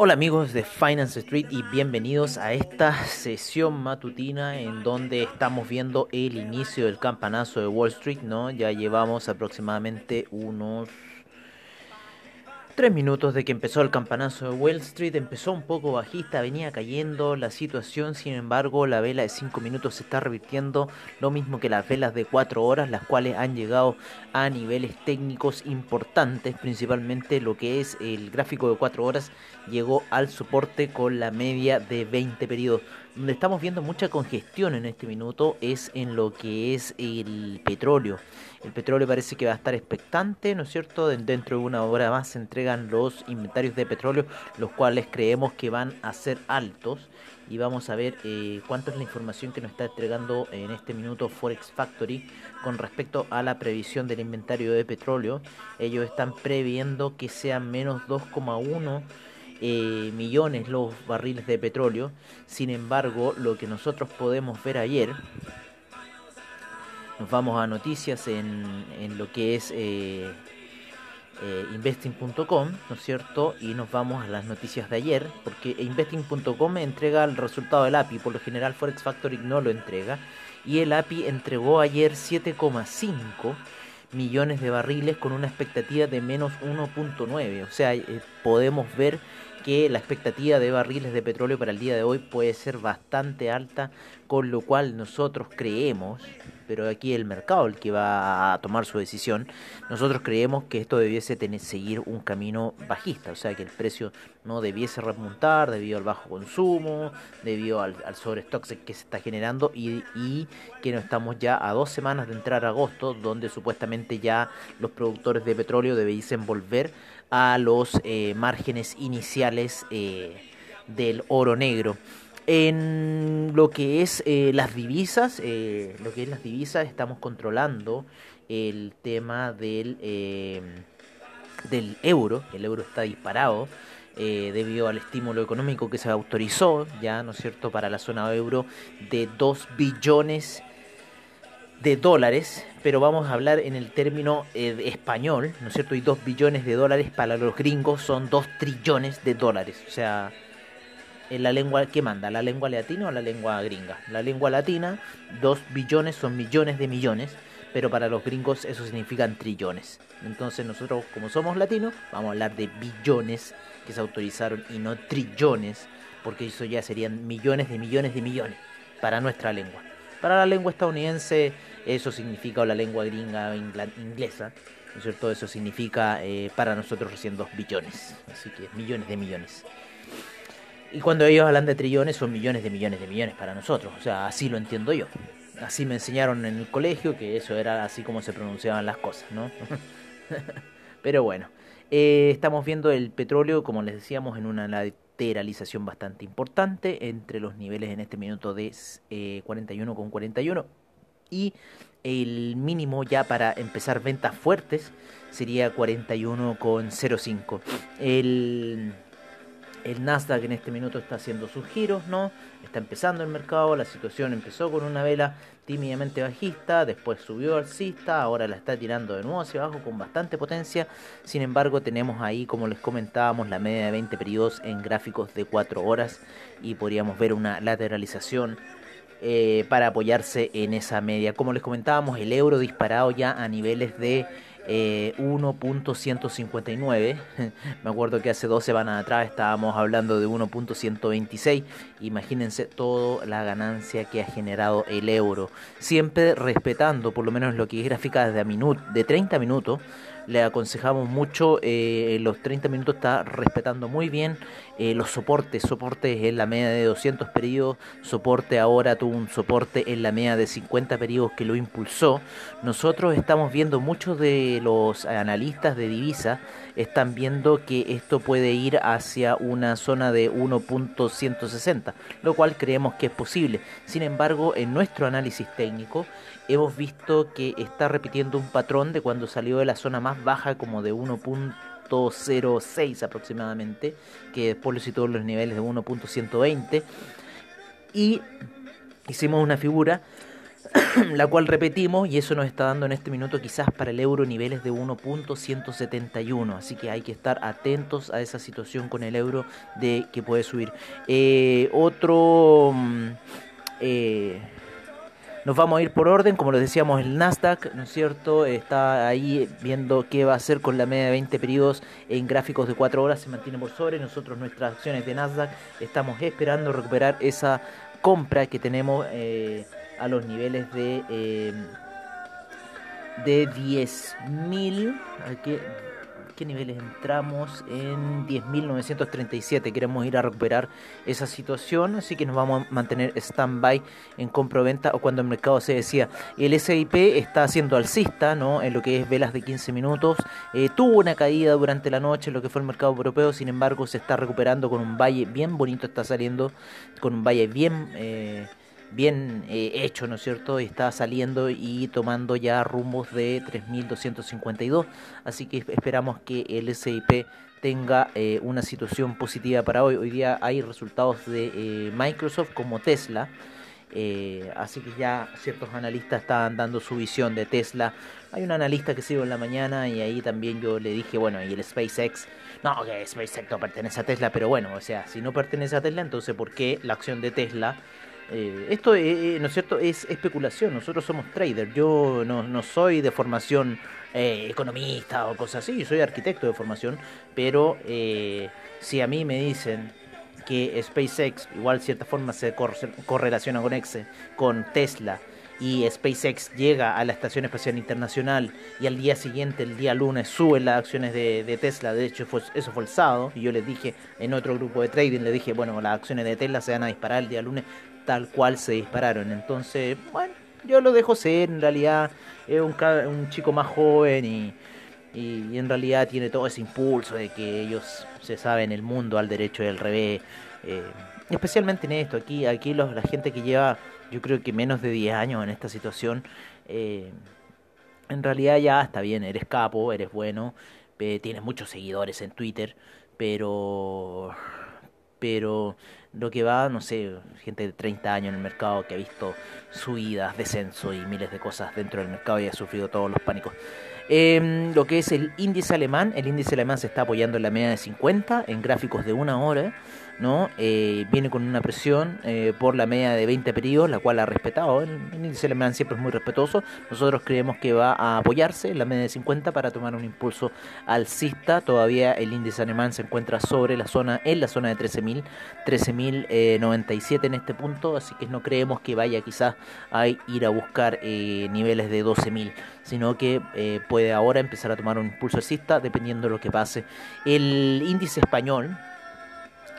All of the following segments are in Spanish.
Hola amigos de Finance Street y bienvenidos a esta sesión matutina en donde estamos viendo el inicio del campanazo de Wall Street, ¿no? Ya llevamos aproximadamente unos Tres minutos de que empezó el campanazo de Wall Street, empezó un poco bajista, venía cayendo la situación, sin embargo la vela de 5 minutos se está revirtiendo, lo mismo que las velas de 4 horas, las cuales han llegado a niveles técnicos importantes, principalmente lo que es el gráfico de 4 horas llegó al soporte con la media de 20 periodos. Donde estamos viendo mucha congestión en este minuto es en lo que es el petróleo. El petróleo parece que va a estar expectante, ¿no es cierto? Dentro de una hora más se entregan los inventarios de petróleo, los cuales creemos que van a ser altos. Y vamos a ver eh, cuánto es la información que nos está entregando en este minuto Forex Factory con respecto a la previsión del inventario de petróleo. Ellos están previendo que sean menos 2,1 eh, millones los barriles de petróleo. Sin embargo, lo que nosotros podemos ver ayer, nos vamos a noticias en, en lo que es eh, eh, investing.com, ¿no es cierto? Y nos vamos a las noticias de ayer, porque investing.com entrega el resultado del API, por lo general Forex Factory no lo entrega, y el API entregó ayer 7,5 millones de barriles con una expectativa de menos 1.9, o sea, podemos ver que la expectativa de barriles de petróleo para el día de hoy puede ser bastante alta, con lo cual nosotros creemos, pero aquí el mercado el que va a tomar su decisión, nosotros creemos que esto debiese tener, seguir un camino bajista, o sea que el precio no debiese remontar debido al bajo consumo, debido al, al sobrestock que se está generando y, y que no estamos ya a dos semanas de entrar a agosto, donde supuestamente ya los productores de petróleo debiesen volver a los eh, márgenes iniciales eh, del oro negro. En lo que es eh, las divisas, lo que es las divisas, estamos controlando el tema del, del euro. El euro está disparado debido al estímulo económico que se autorizó, ya, ¿no es cierto?, para la zona euro de 2 billones de dólares, pero vamos a hablar en el término eh, español, ¿no es cierto? Y 2 billones de dólares para los gringos son 2 trillones de dólares. O sea, en la lengua que manda, la lengua latina o la lengua gringa. La lengua latina, 2 billones son millones de millones, pero para los gringos eso significan trillones. Entonces nosotros, como somos latinos, vamos a hablar de billones que se autorizaron y no trillones, porque eso ya serían millones de millones de millones para nuestra lengua. Para la lengua estadounidense eso significa, o la lengua gringa inglesa, ¿no es cierto? Eso significa eh, para nosotros recién 2 billones, así que millones de millones. Y cuando ellos hablan de trillones son millones de millones de millones para nosotros, o sea, así lo entiendo yo. Así me enseñaron en el colegio que eso era así como se pronunciaban las cosas, ¿no? Pero bueno, eh, estamos viendo el petróleo, como les decíamos, en una lateralización bastante importante entre los niveles en este minuto de eh, 41,41 y el mínimo ya para empezar ventas fuertes sería 41,05. El, el Nasdaq en este minuto está haciendo sus giros, ¿no? Está empezando el mercado, la situación empezó con una vela tímidamente bajista, después subió alcista, ahora la está tirando de nuevo hacia abajo con bastante potencia. Sin embargo, tenemos ahí, como les comentábamos, la media de 20 periodos en gráficos de 4 horas y podríamos ver una lateralización eh, para apoyarse en esa media. Como les comentábamos, el euro disparado ya a niveles de eh, 1.159. Me acuerdo que hace dos semanas atrás estábamos hablando de 1.126. Imagínense toda la ganancia que ha generado el euro. Siempre respetando, por lo menos lo que es gráfica de, minut de 30 minutos. Le aconsejamos mucho, eh, los 30 minutos está respetando muy bien eh, los soportes, soportes en la media de 200 periodos, soporte ahora tuvo un soporte en la media de 50 periodos que lo impulsó. Nosotros estamos viendo muchos de los analistas de divisa están viendo que esto puede ir hacia una zona de 1.160, lo cual creemos que es posible. Sin embargo, en nuestro análisis técnico hemos visto que está repitiendo un patrón de cuando salió de la zona más baja como de 1.06 aproximadamente, que después lo situó los niveles de 1.120 y hicimos una figura la cual repetimos y eso nos está dando en este minuto quizás para el euro niveles de 1.171 así que hay que estar atentos a esa situación con el euro de que puede subir eh, otro mm, eh, nos vamos a ir por orden, como les decíamos, el Nasdaq, ¿no es cierto? Está ahí viendo qué va a hacer con la media de 20 periodos en gráficos de 4 horas, se mantiene por sobre. Nosotros, nuestras acciones de Nasdaq, estamos esperando recuperar esa compra que tenemos eh, a los niveles de, eh, de 10.000. ¿Qué niveles entramos? En 10.937. Queremos ir a recuperar esa situación, así que nos vamos a mantener stand-by en compra-venta o cuando el mercado se decía. El SIP está haciendo alcista, ¿no? En lo que es velas de 15 minutos. Eh, tuvo una caída durante la noche en lo que fue el mercado europeo, sin embargo, se está recuperando con un valle bien bonito, está saliendo con un valle bien. Eh, bien eh, hecho, ¿no es cierto? Está saliendo y tomando ya rumbos de 3.252, así que esperamos que el SIP tenga eh, una situación positiva para hoy. Hoy día hay resultados de eh, Microsoft como Tesla. así que ya ciertos analistas están dando su visión de Tesla. Hay un analista que sigo en la mañana y ahí también yo le dije, bueno, y el SpaceX, no, que SpaceX no pertenece a Tesla, pero bueno, o sea, si no pertenece a Tesla, entonces ¿por qué la acción de Tesla eh, esto, eh, eh, ¿no es cierto?, es especulación. Nosotros somos traders. Yo no, no soy de formación economista o cosas así. soy arquitecto de formación. Pero si a mí me dicen que SpaceX, igual de cierta forma se correlaciona con Exe, con Tesla, y SpaceX llega a la Estación Espacial Internacional y al día siguiente, el día lunes, suben las acciones de, Tesla. De hecho, eso fue el sábado. Y yo les dije en otro grupo de trading, le dije, bueno, las acciones de Tesla se van a disparar el día lunes tal cual se dispararon. Entonces, bueno, yo lo dejo ser, en realidad es un, chico más joven y, y, en realidad tiene todo ese impulso de que ellos se saben el mundo al derecho y al revés. Eh, especialmente en esto, aquí, aquí los, la gente que lleva yo creo que menos de 10 años en esta situación, eh, en realidad ya está bien, eres capo, eres bueno, tienes muchos seguidores en Twitter, pero pero lo que va, no sé, gente de 30 años en el mercado que ha visto subidas, descenso y miles de cosas dentro del mercado y ha sufrido todos los pánicos. Eh, lo que es el índice alemán, el índice alemán se está apoyando en la media de 50 en gráficos de una hora. ¿No? Eh, viene con una presión eh, por la media de 20 periodos, la cual ha respetado. El, índice alemán siempre es muy respetuoso. Nosotros creemos que va a apoyarse en la media de 50 para tomar un impulso alcista. Todavía el índice alemán se encuentra sobre la zona, en la zona de 13.000, 13.097 en este punto, así que no creemos que vaya quizás a ir a buscar eh, niveles de 12.000, sino que puede ahora empezar a tomar un impulso alcista dependiendo de lo que pase. El índice español,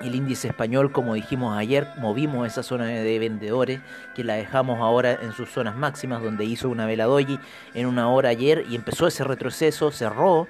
el índice español, como dijimos ayer, movimos esa zona de vendedores que la dejamos ahora en sus zonas máximas, donde hizo una vela doji en una hora ayer y empezó ese retroceso, cerró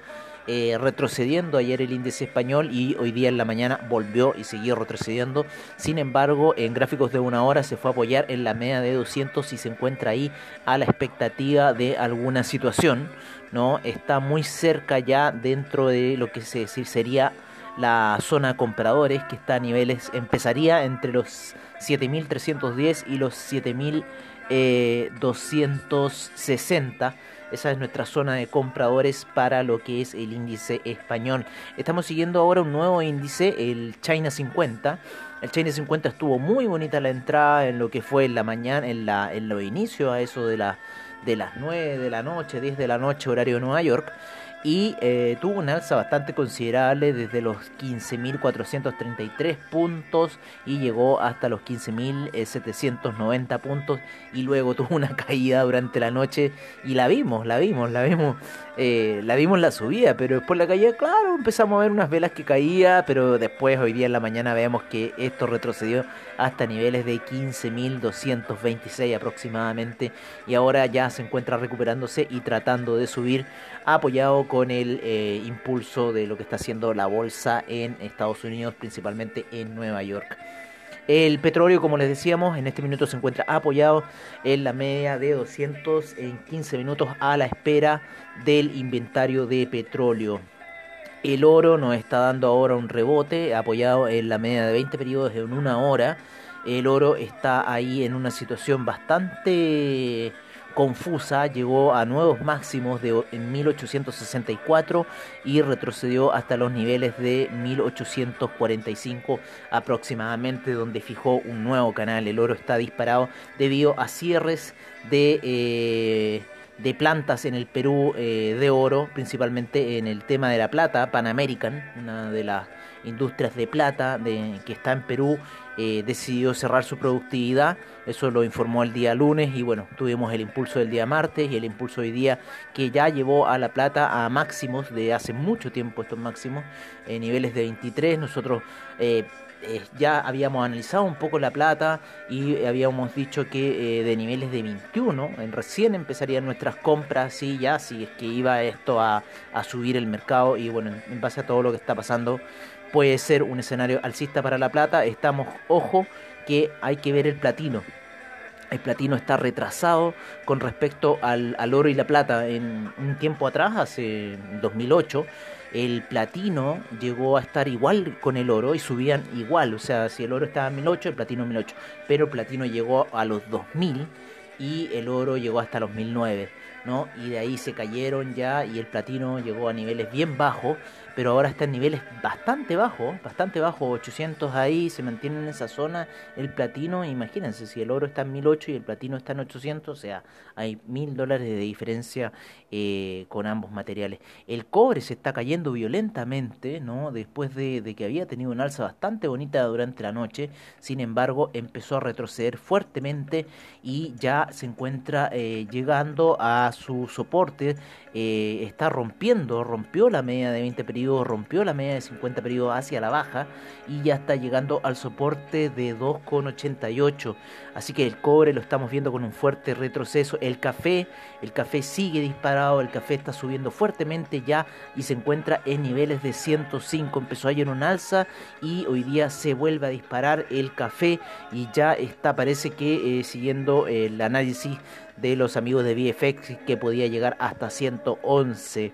eh, retrocediendo ayer el índice español y hoy día en la mañana volvió y siguió retrocediendo. Sin embargo, en gráficos de una hora se fue a apoyar en la media de 200 y se encuentra ahí a la expectativa de alguna situación. ¿no? Está muy cerca ya dentro de lo que se sería la zona compradores que está a niveles, empezaría entre los 7.310 y los 7.260. Esa es nuestra zona de compradores para lo que es el índice español. Estamos siguiendo ahora un nuevo índice, el China 50. El China 50 estuvo muy bonita la entrada en lo que fue en la mañana, en, la, en lo inicio a eso de, la, de las 9 de la noche, 10 de la noche, horario de Nueva York y eh, tuvo una alza bastante considerable desde los 15.433 puntos y llegó hasta los 15.790 puntos y luego tuvo una caída durante la noche y la vimos, la vimos, la vimos, eh, la vimos la subida, pero después la caída, claro, empezamos a ver unas velas que caía, pero después hoy día en la mañana vemos que esto retrocedió hasta niveles de 15.226 aproximadamente y ahora ya se encuentra recuperándose y tratando de subir apoyado con el eh, impulso de lo que está haciendo la bolsa en Estados Unidos, principalmente en Nueva York. El petróleo, como les decíamos, en este minuto se encuentra apoyado en la media de 200 en 15 minutos a la espera del inventario de petróleo. El oro nos está dando ahora un rebote apoyado en la media de 20 periodos en una hora. El oro está ahí en una situación bastante confusa, llegó a nuevos máximos de en 1864 y retrocedió hasta los niveles de 1845 aproximadamente, donde fijó un nuevo canal. El oro está disparado debido a cierres de... Eh, de plantas en el Perú eh, de oro, principalmente en el tema de la plata, Pan American, una de las industrias de plata que está en Perú, eh, decidió cerrar su productividad, eso lo informó el día lunes y bueno, tuvimos el impulso del día martes y el impulso hoy día que ya llevó a la plata a máximos de hace mucho tiempo estos máximos, en niveles de 23, nosotros... Eh, eh, ya habíamos analizado un poco la plata y habíamos dicho que eh, de niveles de 21, en recién empezarían nuestras compras, y ya, si es que iba esto a, a subir el mercado y bueno, en base a todo lo que está pasando, puede ser un escenario alcista para la plata. Estamos, ojo, que hay que ver el platino. El platino está retrasado con respecto al, al oro y la plata. En un tiempo atrás, hace 2008, el platino llegó a estar igual con el oro y subían igual. O sea, si el oro estaba en 1008, el platino en 1008. Pero el platino llegó a los 2000 y el oro llegó hasta los 1009. ¿no? Y de ahí se cayeron ya y el platino llegó a niveles bien bajos pero ahora está en niveles bastante bajos, bastante bajos, 800 ahí, se mantiene en esa zona el platino, imagínense, si el oro está en 1008 y el platino está en 800, o sea, hay mil dólares de diferencia eh, con ambos materiales. El cobre se está cayendo violentamente, ¿no? Después de, que había tenido una alza bastante bonita durante la noche, sin embargo, empezó a retroceder fuertemente y ya se encuentra eh, llegando a su soporte, eh, está rompiendo, rompió la media de 20 periodos rompió la media de 50 periodos hacia la baja y ya está llegando al soporte de 2,88. Así que el cobre lo estamos viendo con un fuerte retroceso. El café, el café sigue disparado, el café está subiendo fuertemente ya y se encuentra en niveles de 105. Empezó ayer un alza y hoy día se vuelve a disparar el café y ya está, parece que eh, siguiendo el análisis de los amigos de VFX que podía llegar hasta 111.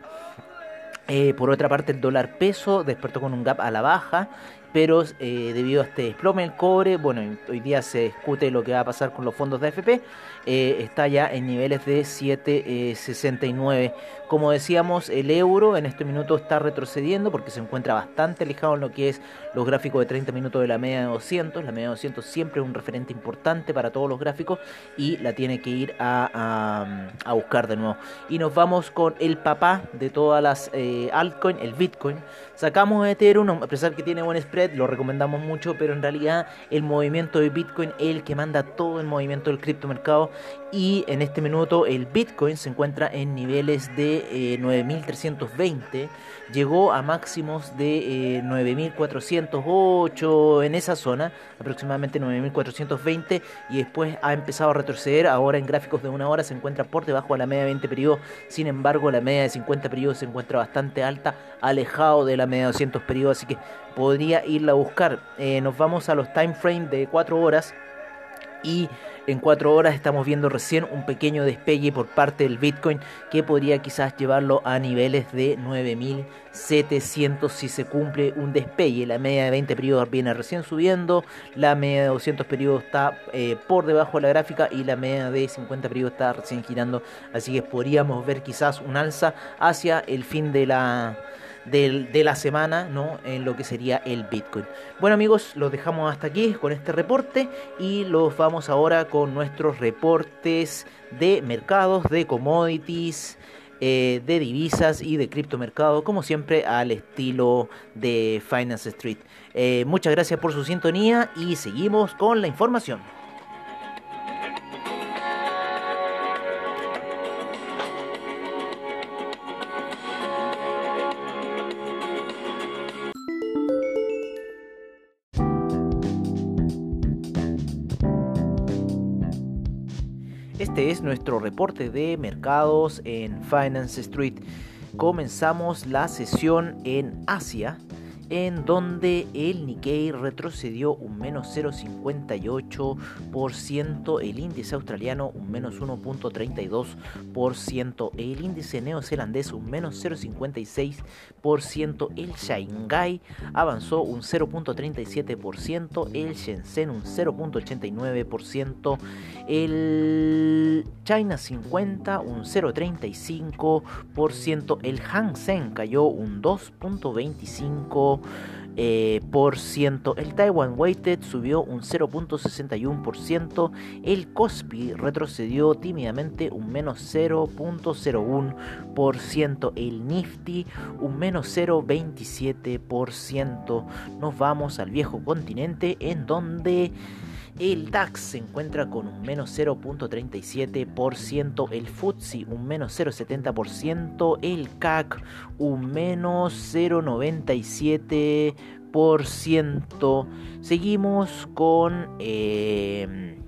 Eh, por otra parte, el dólar peso despertó con un gap a la baja, pero eh, debido a este desplome el cobre, bueno, hoy día se discute lo que va a pasar con los fondos de AFP, eh, está ya en niveles de 7,69. Como decíamos, el euro en este minuto está retrocediendo porque se encuentra bastante alejado en lo que es los gráficos de 30 minutos de la media de 200. La media de 200 siempre es un referente importante para todos los gráficos y la tiene que ir a, a, buscar de nuevo. Y nos vamos con el papá de todas las eh, altcoins, el Bitcoin. Sacamos Ethereum, a pesar que tiene buen spread, lo recomendamos mucho, pero en realidad el movimiento de Bitcoin es el que manda todo el movimiento del criptomercado y en este minuto el Bitcoin se encuentra en niveles de 9.320, eh, llegó a máximos de 9.408 eh, en esa zona, aproximadamente 9.420 y después ha empezado a retroceder, ahora en gráficos de una hora se encuentra por debajo de la media de 20 periodos, sin embargo la media de 50 periodos se encuentra bastante alta, alejado de la media de 200 periodos, así que podría irla a buscar. Eh, nos vamos a los time frame de 4 horas y en cuatro horas estamos viendo recién un pequeño despegue por parte del Bitcoin que podría quizás llevarlo a niveles de 9700 si se cumple un despegue. La media de 20 periodos viene recién subiendo, la media de 200 periodos está eh, por debajo de la gráfica y la media de 50 periodos está recién girando. Así que podríamos ver quizás un alza hacia el fin de la de la semana ¿no? en lo que sería el Bitcoin. Bueno amigos, los dejamos hasta aquí con este reporte y los vamos ahora con nuestros reportes de mercados, de commodities, eh, de divisas y de criptomercado, como siempre al estilo de Finance Street. Eh, muchas gracias por su sintonía y seguimos con la información. Nuestro reporte de mercados en Finance Street. comenzamos la sesión en Asia en donde el Nikkei retrocedió un menos 0,58%, el índice australiano un menos 1,32%, el índice neozelandés un menos 0,56%, el Shanghai avanzó un 0,37%, el Shenzhen un 0,89%, el China 50 un 0,35%, el Hang Seng cayó un 2,25%, eh, por ciento. El Taiwan Weighted subió un 0.61%. El Kospi retrocedió tímidamente un menos 0.01%. El Nifty un menos 0.27%. Nos vamos al viejo continente en donde... El DAX se encuentra con un menos 0.37%, el FTSE un menos 0.70%, el CAC un menos 0.97%. Seguimos con... Eh,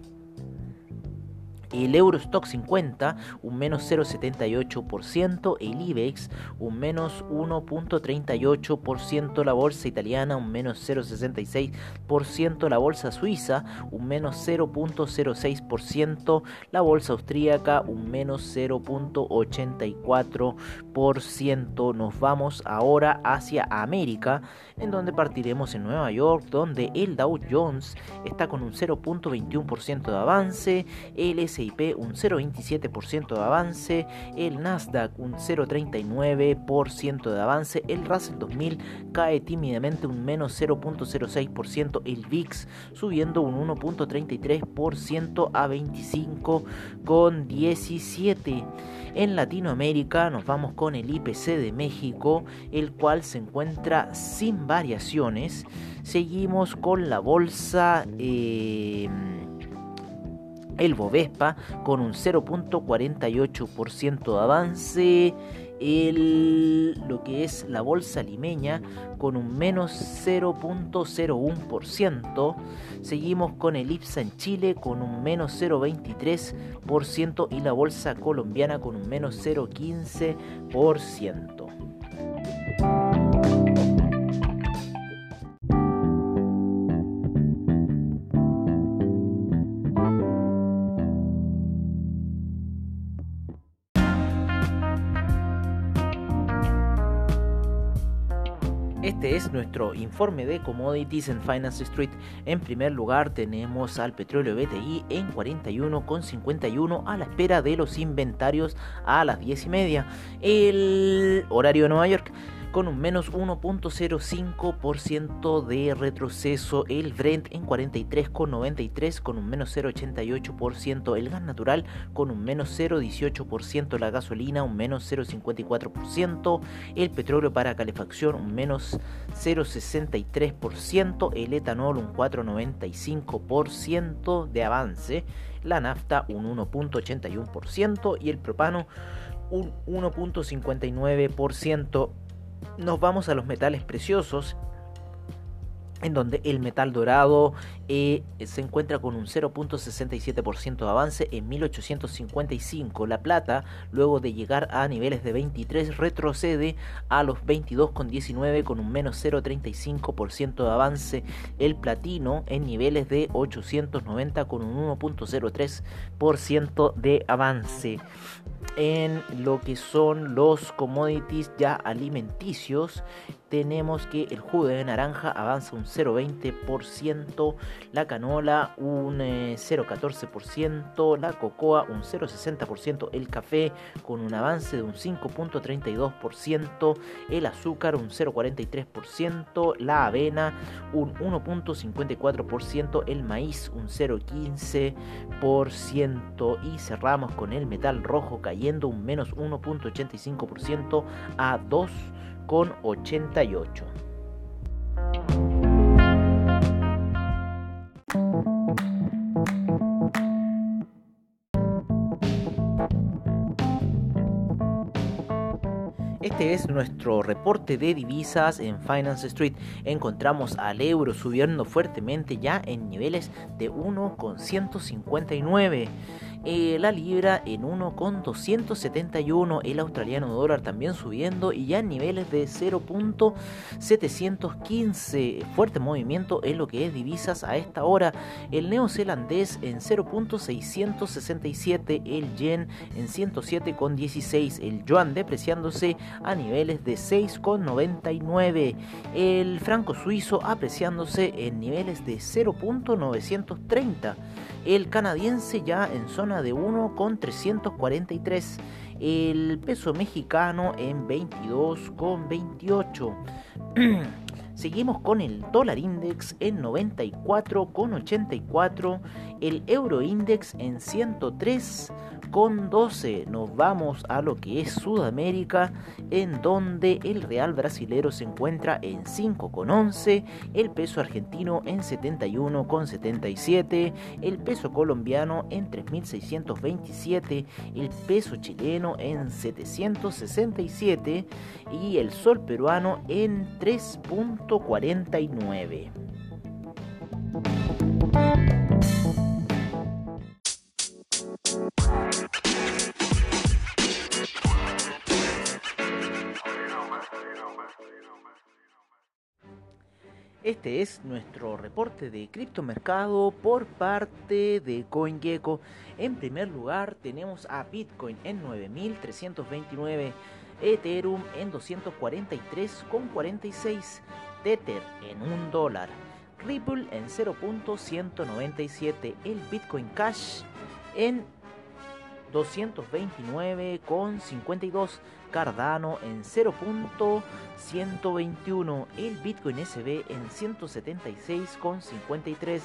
el Eurostock 50 un menos 0,78%, el IBEX un menos 1,38%, la bolsa italiana un menos 0,66%, la bolsa suiza un menos 0,06%, la bolsa austríaca un menos 0,84%. Nos vamos ahora hacia América, en donde partiremos en Nueva York, donde el Dow Jones está con un 0,21% de avance, el Un 0,27% de avance, el Nasdaq un 0,39% de avance, el Russell 2000 cae tímidamente un menos 0,06%, el VIX subiendo un 1,33% a 25,17%. En Latinoamérica nos vamos con el IPC de México, el cual se encuentra sin variaciones. Seguimos con la bolsa... Eh, el Bovespa con un 0.48% de avance, el, lo que es la bolsa limeña con un menos 0.01%, seguimos con el IPSA en Chile con un menos 0.23% y la bolsa colombiana con un menos 0.15%. es nuestro informe de commodities en Finance Street. En primer lugar tenemos al petróleo BTI en 41,51 a la espera de los inventarios a las 10 y media. El horario de Nueva York con un menos 1.05% de retroceso. El Brent en 43,93 con un menos 0,88%. El gas natural con un menos 0,18%. La gasolina un menos 0,54%. El petróleo para calefacción un menos 0,63%. El etanol un 4,95% de avance. La nafta un 1.81% y el propano un 1.59% nos vamos a los metales preciosos en donde el metal dorado eh, se encuentra con un 0.67% de avance en 1855. La plata, luego de llegar a niveles de 23, retrocede a los 22,19 con un menos 0.35% de avance. El platino en niveles de 890 con un 1.03% de avance en lo que son los commodities ya alimenticios tenemos que el jugo de naranja avanza un 0,20%, la canola un 0,14%, eh, la cocoa un 0,60%, el café con un avance de un 5,32%, el azúcar un 0,43%, la avena un 1,54%, el maíz un 0,15% y cerramos con el metal rojo cayendo un menos 1,85% a 2 con 88. Este es nuestro reporte de divisas en Finance Street. Encontramos al euro subiendo fuertemente ya en niveles de 1,159 Eh, la libra en 1,271. El australiano dólar también subiendo y ya en niveles de 0.715. Fuerte movimiento en lo que es divisas a esta hora. El neozelandés en 0.667. El yen en 107,16. El yuan depreciándose a niveles de 6,99. El franco suizo apreciándose en niveles de 0.930 el canadiense ya en zona de 1,343, el peso mexicano en 22,28. Seguimos con el dólar index en 94,84, el euro index en 103 con 12 nos vamos a lo que es Sudamérica, en donde el real brasilero se encuentra en 5 con 11, el peso argentino en 71 con 77, el peso colombiano en 3627, el peso chileno en 767 y el sol peruano en 3.49. Este es nuestro reporte de criptomercado por parte de CoinGecko. En primer lugar tenemos a Bitcoin en 9.329, Ethereum en 243,46, Tether en 1 dólar, Ripple en 0.197, el Bitcoin Cash en 229,52 Cardano en 0.121, el Bitcoin SB en 176,53,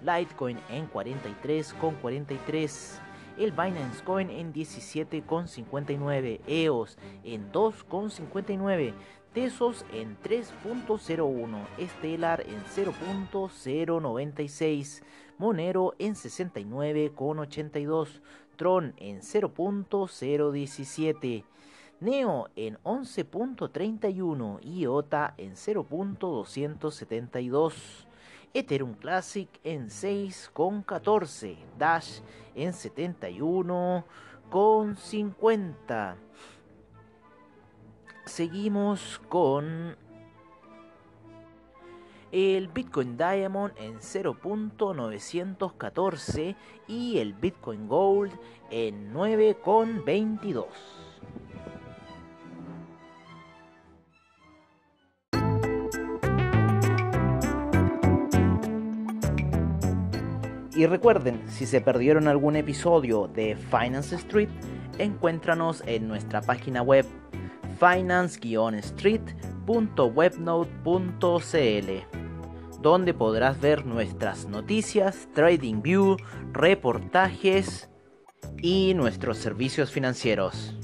Litecoin en 43,43, el Binance Coin en 17,59, EOS en 2,59, Tesos en 3.01, Stellar en 0.096, Monero en 69,82, Tron en 0.017, Neo en 11.31 y IOTA en 0.272. Ethereum Classic en 6.14. Dash en 71.50. Seguimos con el Bitcoin Diamond en 0.914 y el Bitcoin Gold en 9.22. Y recuerden, si se perdieron algún episodio de Finance Street, encuéntranos en nuestra página web finance-street.webnode.cl, donde podrás ver nuestras noticias, trading view, reportajes y nuestros servicios financieros.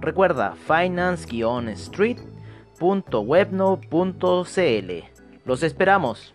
Recuerda finance-street.webnode.cl. Los esperamos.